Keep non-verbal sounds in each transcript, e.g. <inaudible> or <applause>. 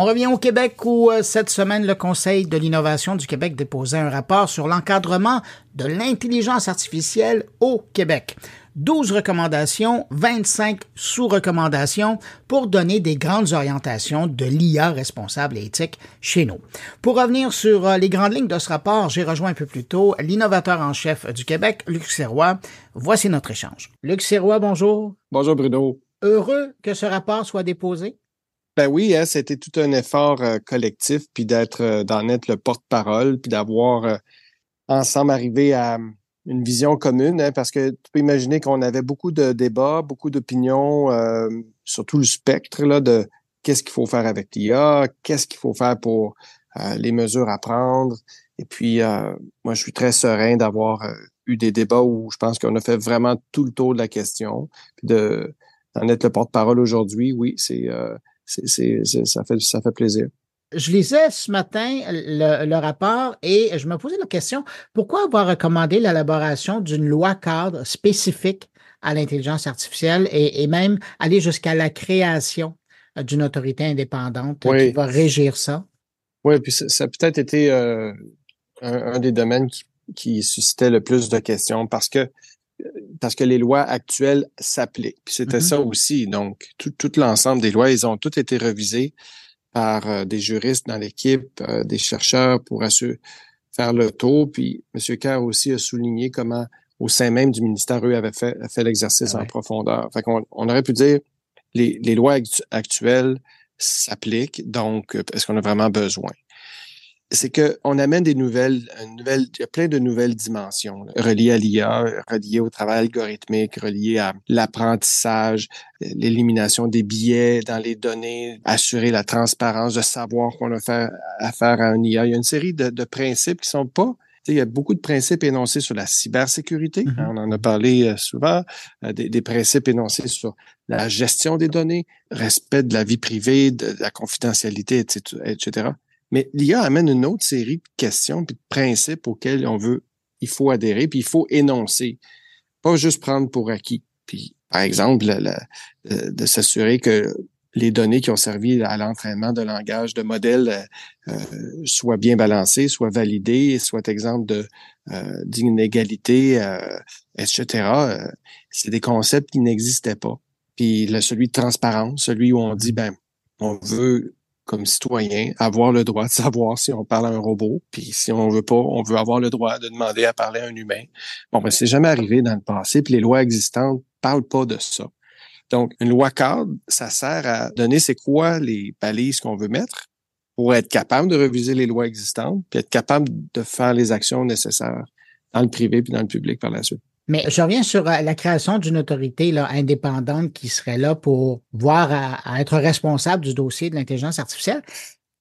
On revient au Québec où euh, cette semaine, le Conseil de l'innovation du Québec déposait un rapport sur l'encadrement de l'intelligence artificielle au Québec. 12 recommandations, 25 sous-recommandations pour donner des grandes orientations de l'IA responsable et éthique chez nous. Pour revenir sur euh, les grandes lignes de ce rapport, j'ai rejoint un peu plus tôt l'innovateur en chef du Québec, Luc Serrois. Voici notre échange. Luc Serrois, bonjour. Bonjour Bruno. Heureux que ce rapport soit déposé? Ben oui, hein, c'était tout un effort euh, collectif, puis d'être, euh, d'en être le porte-parole, puis d'avoir euh, ensemble arrivé à une vision commune, hein, parce que tu peux imaginer qu'on avait beaucoup de débats, beaucoup d'opinions sur tout le spectre là, de qu'est-ce qu'il faut faire avec l'IA, qu'est-ce qu'il faut faire pour les mesures à prendre. Et puis, moi, je suis très serein d'avoir eu des débats où je pense qu'on a fait vraiment tout le tour de la question. Puis de, d'en être le porte-parole aujourd'hui, oui, c'est c'est, ça, fait, ça fait plaisir. Je lisais ce matin le, rapport et je me posais la question, pourquoi avoir recommandé l'élaboration d'une loi cadre spécifique à l'intelligence artificielle et, même aller jusqu'à la création d'une autorité indépendante qui va régir ça? Oui, puis ça, a peut-être été euh, un, des domaines qui, qui suscitait le plus de questions parce que parce que les lois actuelles s'appliquent. Puis c'était mm-hmm. ça aussi. Donc, tout, tout l'ensemble des lois, ils ont toutes été revisées par euh, des juristes dans l'équipe, euh, des chercheurs pour assurer, faire le tour. Puis M. Kerr aussi a souligné comment, au sein même du ministère, eux avaient fait, fait l'exercice ah en profondeur. Fait qu'on on aurait pu dire les, les lois actuelles s'appliquent, donc est-ce qu'on a vraiment besoin? C'est qu'on amène des nouvelles, nouvelles, il y a plein de nouvelles dimensions reliées à l'IA, reliées au travail algorithmique, reliées à l'apprentissage, l'élimination des biais dans les données, assurer la transparence, de savoir qu'on a fait affaire à un IA. Il y a une série de, de principes qui sont pas il y a beaucoup de principes énoncés sur la cybersécurité. Mm-hmm. On en a parlé euh, souvent. Euh, des, des, principes énoncés sur la gestion des données, respect de la vie privée, de la confidentialité, etc. Mais l'IA amène une autre série de questions puis de principes auxquels on veut, il faut adhérer, puis il faut énoncer. Pas juste prendre pour acquis. Puis, par exemple, de, s'assurer que les données qui ont servi à l'entraînement de langage de modèles euh, soient bien balancées, soient validées, soient exemples de euh, d'inégalité, euh, etc. C'est des concepts qui n'existaient pas. Puis le, celui de transparence, celui où on dit ben on veut comme citoyen, avoir le droit de savoir si on parle à un robot, puis si on veut pas, on veut avoir le droit de demander à parler à un humain. Bon, ben c'est jamais arrivé dans le passé, puis les lois existantes parlent pas de ça. Donc, une loi cadre, ça sert à donner c'est quoi les balises qu'on veut mettre pour être capable de reviser les lois existantes, puis être capable de faire les actions nécessaires dans le privé puis dans le public par la suite. Mais je reviens sur euh, la création d'une autorité là, indépendante qui serait là pour voir à, être responsable du dossier de l'intelligence artificielle.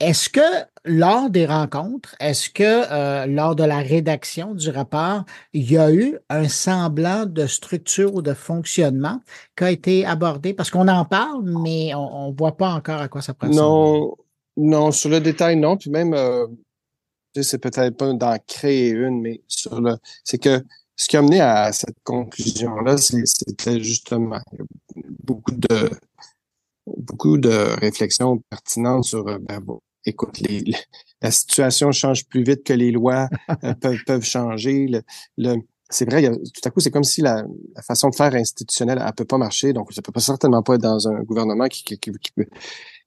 Est-ce que lors des rencontres, est-ce que euh, lors de la rédaction du rapport, il y a eu un semblant de structure ou de fonctionnement qui a été abordé? Parce qu'on en parle, mais on ne voit pas encore à quoi ça prend. Non, non, sur le détail, non. Puis même, euh, c'est peut-être pas d'en créer une, mais sur le, c'est que ce qui a mené à cette conclusion-là, c'était justement beaucoup de beaucoup de réflexions pertinentes sur euh, ben bon, écoute, les, la situation change plus vite que les lois euh, <laughs> peuvent, peuvent changer. Le, c'est vrai, tout à coup, c'est comme si la, façon de faire institutionnelle, elle peut pas marcher. Donc, ça peut pas certainement pas être dans un gouvernement qui, qui, qui, qui peut,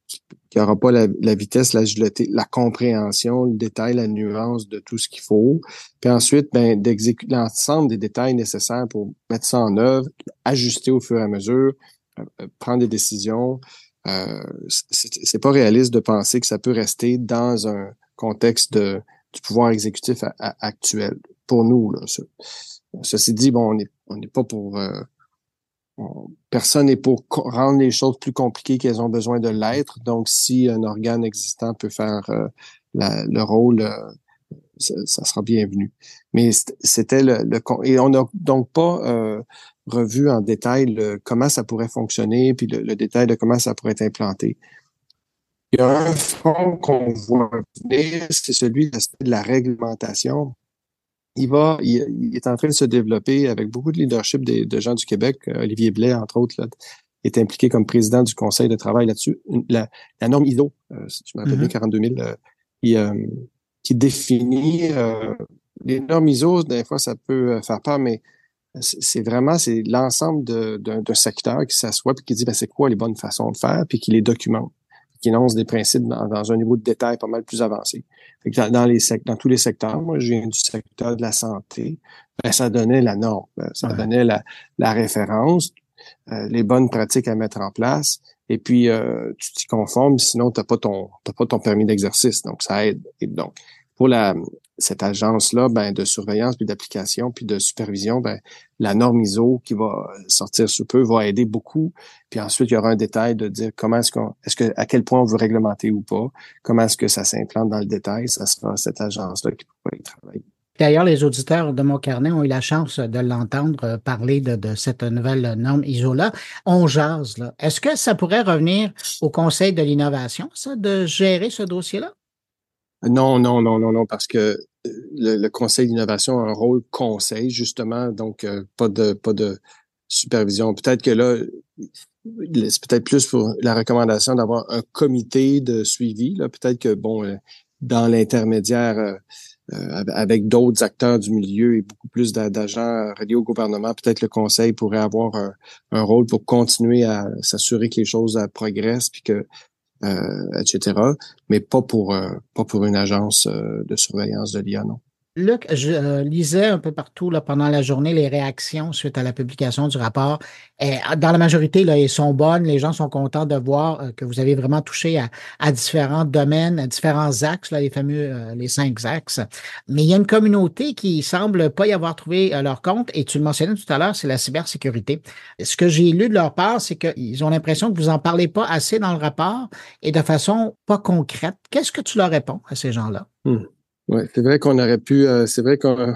qui n'aura pas la, vitesse, l'agilité, la compréhension, le détail, la nuance de tout ce qu'il faut. Puis ensuite, ben, d'exécuter l'ensemble des détails nécessaires pour mettre ça en œuvre, ajuster au fur et à mesure, euh, euh, prendre des décisions. Euh, c'est pas réaliste de penser que ça peut rester dans un contexte de, du pouvoir exécutif actuel. Pour nous, là, ceci dit, bon, on n'est pas pour euh, personne n'est pour rendre les choses plus compliquées qu'elles ont besoin de l'être. Donc, si un organe existant peut faire euh, le rôle, euh, ça, sera bienvenu. Mais c'était le, et on n'a donc pas euh, revu en détail comment ça pourrait fonctionner, puis le, détail de comment ça pourrait être implanté. Il y a un front qu'on voit venir, c'est celui de la réglementation il va, il, est en train de se développer avec beaucoup de leadership des, de gens du Québec, euh, Olivier Blais, entre autres, là, est impliqué comme président du conseil de travail là-dessus. La, norme ISO, si tu me rappelles bien, 42 000, qui, qui définit les normes ISO, des fois, ça peut faire peur, mais c'est vraiment c'est l'ensemble d'un secteur qui s'assoit puis qui dit ben, c'est quoi les bonnes façons de faire puis qui les documente qui énonce des principes dans, un niveau de détail pas mal plus avancé. dans, les dans tous les secteurs, moi je viens du secteur de la santé, ben, ça donnait la norme, ça donnait la, la référence, euh, les bonnes pratiques à mettre en place, et puis euh, tu t'y conformes, sinon tu n'as pas ton pas ton permis d'exercice, donc ça aide. Et donc pour la cette agence-là, ben, de surveillance, puis d'application, puis de supervision, ben, la norme ISO qui va sortir sous peu va aider beaucoup. Puis ensuite, il y aura un détail de dire comment est-ce qu'on, est-ce que, à quel point on veut réglementer ou pas, comment est-ce que ça s'implante dans le détail, ça sera cette agence-là qui pourra y travailler. D'ailleurs, les auditeurs de mon carnet ont eu la chance de l'entendre euh, parler de, cette nouvelle norme ISO-là. On jase. Est-ce que ça pourrait revenir au Conseil de l'innovation, ça, de gérer ce dossier-là? Non, non, non, non, non, parce que euh, le, Conseil d'innovation a un rôle conseil, justement, donc euh, pas de pas de supervision. Peut-être que là, c'est peut-être plus pour la recommandation d'avoir un comité de suivi. Là. Peut-être que, bon, euh, dans l'intermédiaire avec d'autres acteurs du milieu et beaucoup plus d'agents reliés au gouvernement, peut-être le Conseil pourrait avoir un, un rôle pour continuer à s'assurer que les choses progressent puis que euh, etc. Mais pas pour euh, pas pour une agence euh, de surveillance de l'IA, non. Luc, je lisais un peu partout là, pendant la journée les réactions suite à la publication du rapport. Et dans la majorité, là, elles sont bonnes. Les gens sont contents de voir que vous avez vraiment touché à, différents domaines, à différents axes, là, les fameux les cinq axes. Mais il y a une communauté qui semble pas y avoir trouvé leur compte. Et tu le mentionnais tout à l'heure, c'est la cybersécurité. Ce que j'ai lu de leur part, c'est qu'ils ont l'impression que vous en parlez pas assez dans le rapport et de façon pas concrète. Qu'est-ce que tu leur réponds à ces gens-là? Hmm. Oui, c'est vrai qu'on aurait pu, euh, c'est vrai qu'on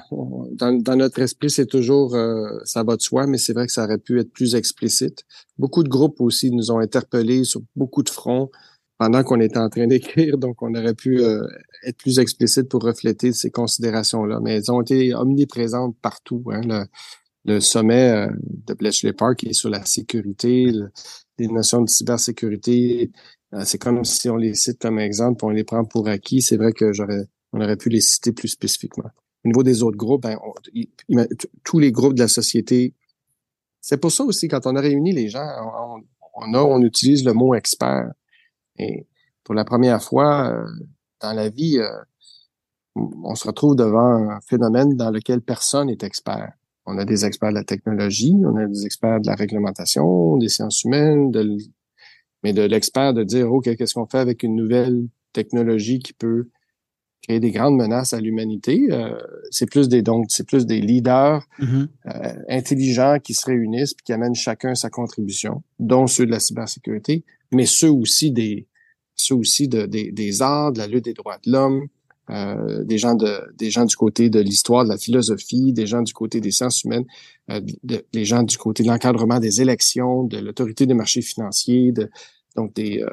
dans, notre esprit, c'est toujours euh, ça va de soi, mais c'est vrai que ça aurait pu être plus explicite. Beaucoup de groupes aussi nous ont interpellés sur beaucoup de fronts pendant qu'on était en train <laughs> d'écrire, donc on aurait pu euh, être plus explicite pour refléter ces considérations-là. Mais elles ont été omniprésentes partout. Hein, le, sommet de Bletchley Park est sur la sécurité, les notions de cybersécurité. c'est comme si on les cite comme exemple, on les prend pour acquis. C'est vrai que j'aurais on aurait pu les citer plus spécifiquement. Au niveau des autres groupes, ben, tous les groupes de la société, c'est pour ça aussi, quand on a réuni les gens, on, a, on utilise le mot expert. Et pour la première fois euh, dans la vie, euh, on se retrouve devant un phénomène dans lequel personne n'est expert. On a des experts de la technologie, on a des experts de la réglementation, des sciences humaines, mais de l'expert de dire, OK, qu'est-ce qu'on fait avec une nouvelle technologie qui peut créer des grandes menaces à l'humanité. Euh, c'est plus des donc c'est plus des leaders mm-hmm. euh, intelligents qui se réunissent puis qui amènent chacun sa contribution, dont ceux de la cybersécurité, mais ceux aussi des ceux aussi de, des, des arts, de la lutte des droits de l'homme, euh, des gens de des gens du côté de l'histoire, de la philosophie, des gens du côté des sciences humaines, des gens du côté de l'encadrement des élections, de l'autorité des marchés financiers, de donc des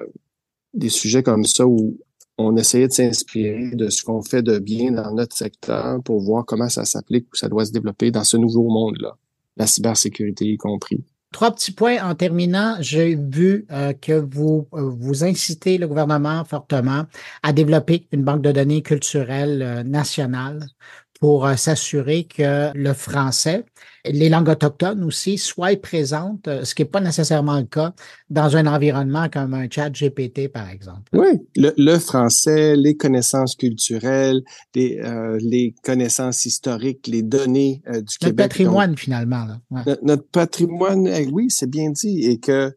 des sujets comme ça où on essayait de s'inspirer de ce qu'on fait de bien dans notre secteur pour voir comment ça s'applique ou ça doit se développer dans ce nouveau monde-là, la cybersécurité y compris. Trois petits points en terminant. J'ai vu euh, que vous euh, vous incitez le gouvernement fortement à développer une banque de données culturelle euh, nationale pour euh, s'assurer que le français, les langues autochtones aussi, soient présentes, euh, ce qui n'est pas nécessairement le cas dans un environnement comme un chat GPT, par exemple. Oui, le, français, les connaissances culturelles, les, euh, les connaissances historiques, les données du notre Québec. patrimoine, finalement. Notre, patrimoine, eh oui, c'est bien dit. Et que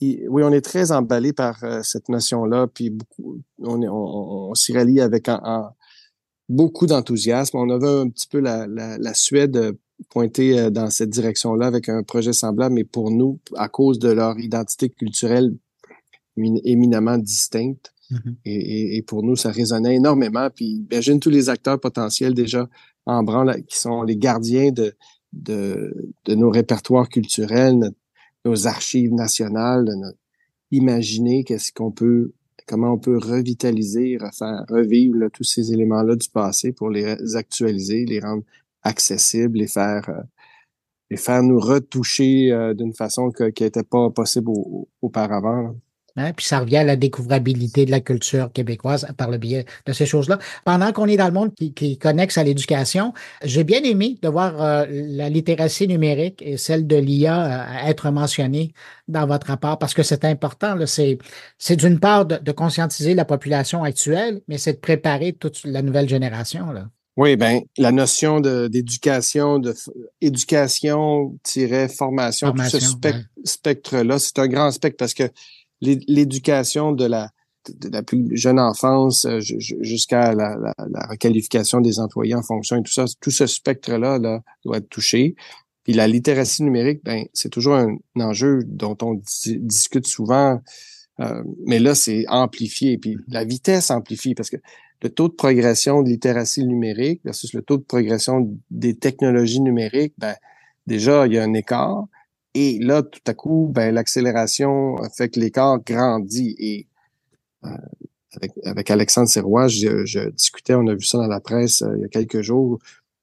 oui, on est très emballé par cette notion-là, puis beaucoup, on, on, on s'y rallie avec un, beaucoup d'enthousiasme. On avait un petit peu la, la, la Suède euh, pointée euh, dans cette direction-là avec un projet semblable, mais pour nous, à cause de leur identité culturelle éminemment distincte, mm-hmm. et, et, pour nous, ça résonnait énormément. Puis imagine tous les acteurs potentiels déjà en branle qui sont les gardiens de, de, de nos répertoires culturels, nos archives nationales, imaginer qu'est-ce qu'on peut comment on peut revitaliser, refaire, revivre tous ces éléments-là du passé pour les actualiser, les rendre accessibles, les faire, euh, les faire nous retoucher d'une façon qui n'était pas possible auparavant. Hein, puis ça revient à la découvrabilité de la culture québécoise par le biais de ces choses-là. Pendant qu'on est dans le monde qui, qui connexe à l'éducation, j'ai bien aimé de voir euh, la littératie numérique et celle de l'IA euh, être mentionnées dans votre rapport parce que c'est important. C'est, d'une part de, conscientiser la population actuelle, mais c'est de préparer toute la nouvelle génération. Là. Oui, ben la notion d'éducation, de, éducation-formation, tout ce spectre-là, c'est un grand spectre parce que l'éducation de la, de la plus jeune enfance euh, jusqu'à la, la, la, requalification des employés en fonction et tout ça, tout ce spectre-là là, doit être touché. Puis la littératie numérique, ben, c'est toujours un, enjeu dont on discute souvent, euh, mais là, c'est amplifié. Puis la vitesse amplifie parce que le taux de progression de littératie numérique versus le taux de progression des technologies numériques, ben, déjà, il y a un écart. Et là, tout à coup, ben, l'accélération fait que l'écart grandit. Et euh, avec, Alexandre Serrois, je, discutais, on a vu ça dans la presse euh, il y a quelques jours,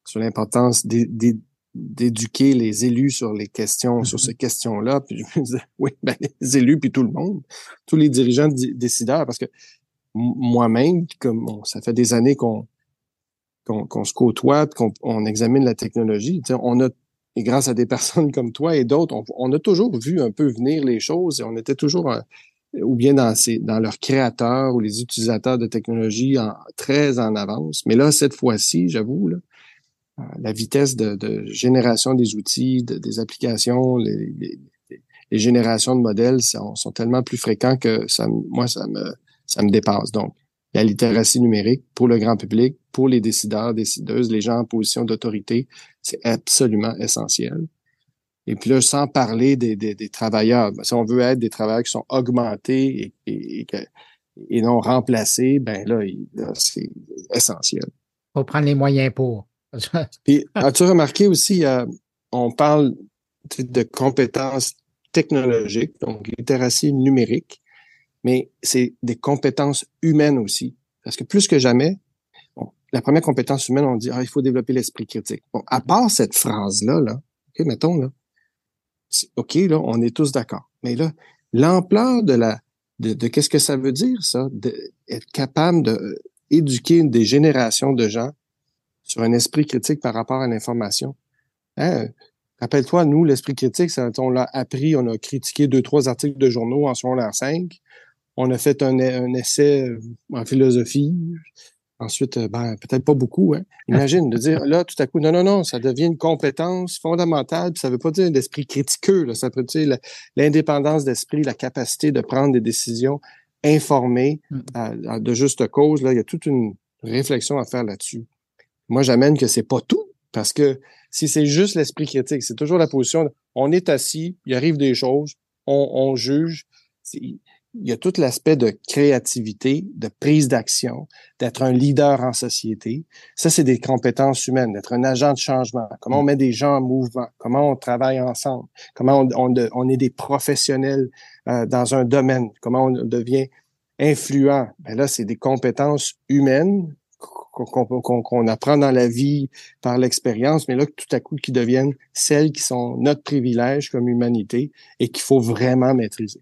sur l'importance d'éduquer les élus sur les questions, sur mm-hmm. ces questions-là. Puis je me disais, <laughs> oui, ben, les élus, puis tout le monde, tous les dirigeants décideurs, parce que moi-même, comme ça fait des années qu'on qu'on se côtoie, qu'on examine la technologie, on a et grâce à des <laughs> personnes comme toi et d'autres, on, a toujours vu un peu venir les choses et on était toujours, euh, ou bien dans, ces, leurs créateurs ou les utilisateurs de technologie en, très en avance. Mais là, cette fois-ci, j'avoue, euh, la vitesse de, génération des outils, des applications, les, générations de modèles sont, sont, tellement plus fréquents que ça, moi, ça me, ça me dépasse. Donc, la littératie numérique pour le grand public, pour les décideurs, décideuses, les gens en position d'autorité, c'est absolument essentiel. Et puis là, sans parler des, des, travailleurs, si on veut être des travailleurs qui sont augmentés et, et, non remplacés, ben là, c'est essentiel. Faut prendre les moyens pour. <laughs> puis, as-tu remarqué aussi, euh, on parle de compétences technologiques, donc littératie numérique, mais c'est des compétences humaines aussi. Parce que plus que jamais, la première compétence humaine, on dit, ah, il faut développer l'esprit critique. Bon, à part cette phrase-là, là, OK, mettons, là, OK, là, on est tous d'accord. Mais là, l'ampleur de la, de, qu'est-ce que ça veut dire, ça, d'être capable d'éduquer euh, des générations de gens sur un esprit critique par rapport à l'information. Hein? Rappelle-toi, nous, l'esprit critique, ça, on l'a appris, on a critiqué deux, trois articles de journaux en secondaire 5. On a fait un, essai euh, en philosophie. Ensuite, euh, ben, peut-être pas beaucoup. Hein. Imagine de dire là, tout à coup, non, non, non, ça devient une compétence fondamentale. Puis ça veut pas dire l'esprit critiqueux. Là, ça veut dire l'indépendance d'esprit, la capacité de prendre des décisions informées mm. de juste cause. Là, il y a toute une réflexion à faire là-dessus. Moi, j'amène que c'est pas tout, parce que si c'est juste l'esprit critique, c'est toujours la position. on est assis, il arrive des choses, on, on juge il y a tout l'aspect de créativité, de prise d'action, d'être un leader en société. Ça, c'est des compétences humaines, d'être un agent de changement. Comment on met des gens en mouvement, comment on travaille ensemble, comment on, est des professionnels euh, dans un domaine, comment on devient influent? Ben là, c'est des compétences humaines qu'on apprend dans la vie par l'expérience, mais là, tout à coup, qui deviennent celles qui sont notre privilège comme humanité et qu'il faut vraiment maîtriser.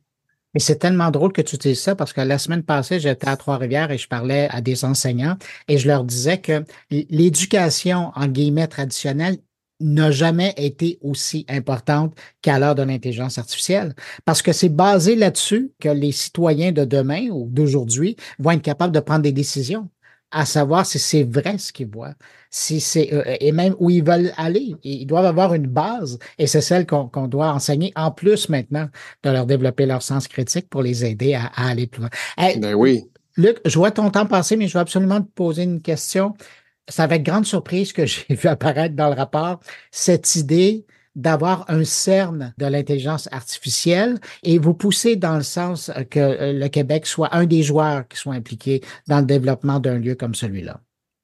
Mais c'est tellement drôle que tu dises ça parce que la semaine passée, j'étais à Trois-Rivières et je parlais à des enseignants et je leur disais que l'éducation, en guillemets, traditionnelle, n'a jamais été aussi importante qu'à l'heure de l'intelligence artificielle. Parce que c'est basé là-dessus que les citoyens de demain ou d'aujourd'hui vont être capables de prendre des décisions à savoir si c'est vrai ce qu'ils voient, si c'est euh, et même où ils veulent aller. Ils doivent avoir une base et c'est celle qu'on doit enseigner en plus maintenant de leur développer leur sens critique pour les aider à, aller plus loin. ben oui. Luc, je vois ton temps passer, mais je veux absolument te poser une question. C'est avec grande surprise que <laughs> j'ai vu apparaître dans le rapport cette idée d'avoir un CERN de l'intelligence artificielle et vous poussez dans le sens que euh, le Québec soit un des joueurs qui soit impliqués dans le développement d'un lieu comme celui-là.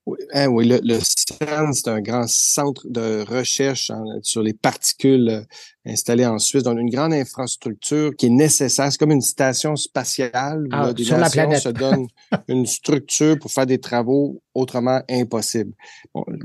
Oui, hein, oui le, CERN, c'est un grand centre de recherche sur les particules euh, installé en Suisse, dans une grande infrastructure qui est nécessaire. C'est comme une station spatiale où ah, la se donne <laughs> une structure pour faire des travaux autrement impossibles.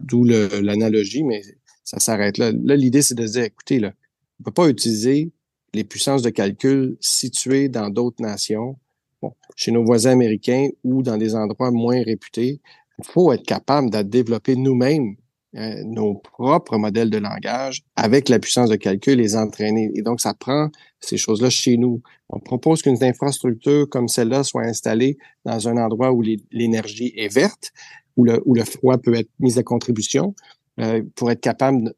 D'où l'analogie, mais ça s'arrête là. Là, l'idée, c'est de dire, écoutez, là, on ne peut pas utiliser les puissances de calcul situées dans d'autres nations, bon, chez nos voisins américains ou dans des endroits moins réputés. Il faut être capable de développer nous-mêmes euh, nos propres modèles de langage avec la puissance de calcul, les entraîner. Et donc, ça prend ces choses-là chez nous. On propose qu'une infrastructure comme celle-là soit installée dans un endroit où l'énergie est verte, où le, où le froid peut être mis à contribution, pour être capable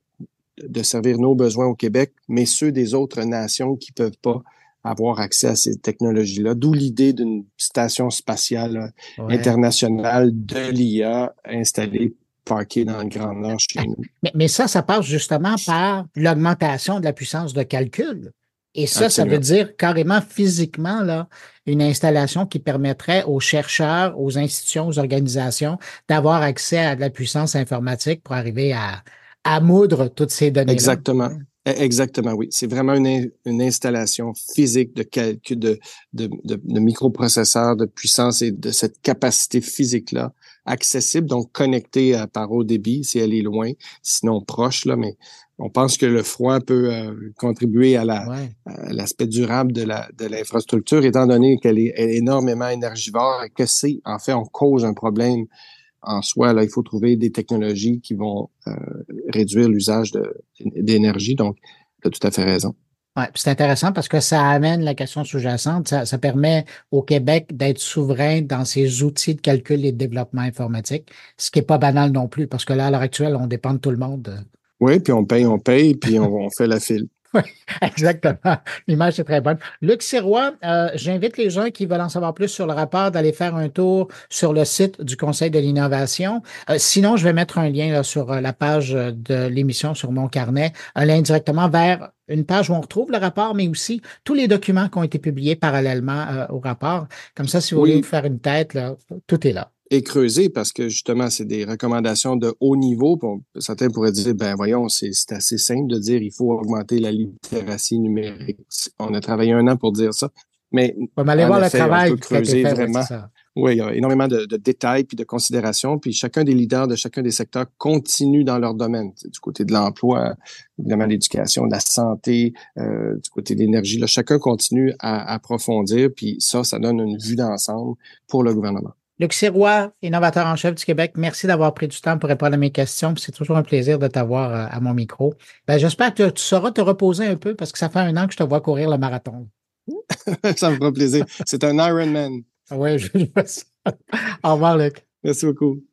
de servir nos besoins au Québec, mais ceux des autres nations qui peuvent pas avoir accès à ces technologies-là. D'où l'idée d'une station spatiale euh, internationale de l'IA installée parquée dans le Grand Nord chez nous. Mais, mais ça, ça passe justement par l'augmentation de la puissance de calcul. Et ça, ça veut dire carrément physiquement là, une installation qui permettrait aux chercheurs, aux institutions, aux organisations d'avoir accès à de la puissance informatique pour arriver à, à moudre toutes ces données. -là. Exactement. E, exactement, oui. C'est vraiment une, une, installation physique de calcul de, de, de, de, microprocesseurs, de puissance et de cette capacité physique-là, accessible, donc connectée à, par haut débit si elle est loin, sinon proche, là, mais on pense que le froid peut euh, contribuer à l'aspect ouais. durable de la de l'infrastructure, étant donné qu'elle est, est, énormément énergivore et que c'est, en fait, on cause un problème en soi. Là, il faut trouver des technologies qui vont euh, réduire l'usage d'énergie. Donc, tu as tout à fait raison. Ouais, c'est intéressant parce que ça amène la question sous-jacente. Ça, ça, permet au Québec d'être souverain dans ses outils de calcul et de développement informatique, ce qui n'est pas banal non plus, parce que là, à l'heure actuelle, on dépend de tout le monde. Oui, puis on paye, on paye, puis on, <laughs> on fait la file. Oui, exactement. L'image est très bonne. Luc Sirois, euh, j'invite les gens qui veulent en savoir plus sur le rapport d'aller faire un tour sur le site du Conseil de l'innovation. Euh, sinon, je vais mettre un lien là, sur euh, la page de l'émission sur mon carnet, un lien directement vers une page où on retrouve le rapport, mais aussi tous les documents qui ont été publiés parallèlement euh, au rapport. Comme ça, si vous oui. voulez faire une tête, là, tout est là et creuser parce que justement, c'est des recommandations de haut niveau. certains pourraient dire, ben voyons, c'est assez simple de dire il faut augmenter la littératie numérique. On a travaillé un an pour dire ça. Mais on va aller voir effet, le travail on peut creuser fait, vraiment. Oui, il y a énormément de, de, détails puis de considérations. Puis chacun des leaders de chacun des secteurs continue dans leur domaine. Du côté de l'emploi, évidemment l'éducation, de la santé, euh, du côté de l'énergie. Chacun continue à approfondir. Puis ça, ça donne une vue d'ensemble pour le gouvernement. Luc Sirois, innovateur en chef du Québec, merci d'avoir pris du temps pour répondre à mes questions. C'est toujours un plaisir de t'avoir euh, à mon micro. Ben, J'espère que tu sauras te reposer un peu parce que ça fait un an que je te vois courir le marathon. <laughs> ça me fera plaisir. C'est un Ironman. Oui, je, je Au revoir, Luc. Merci beaucoup.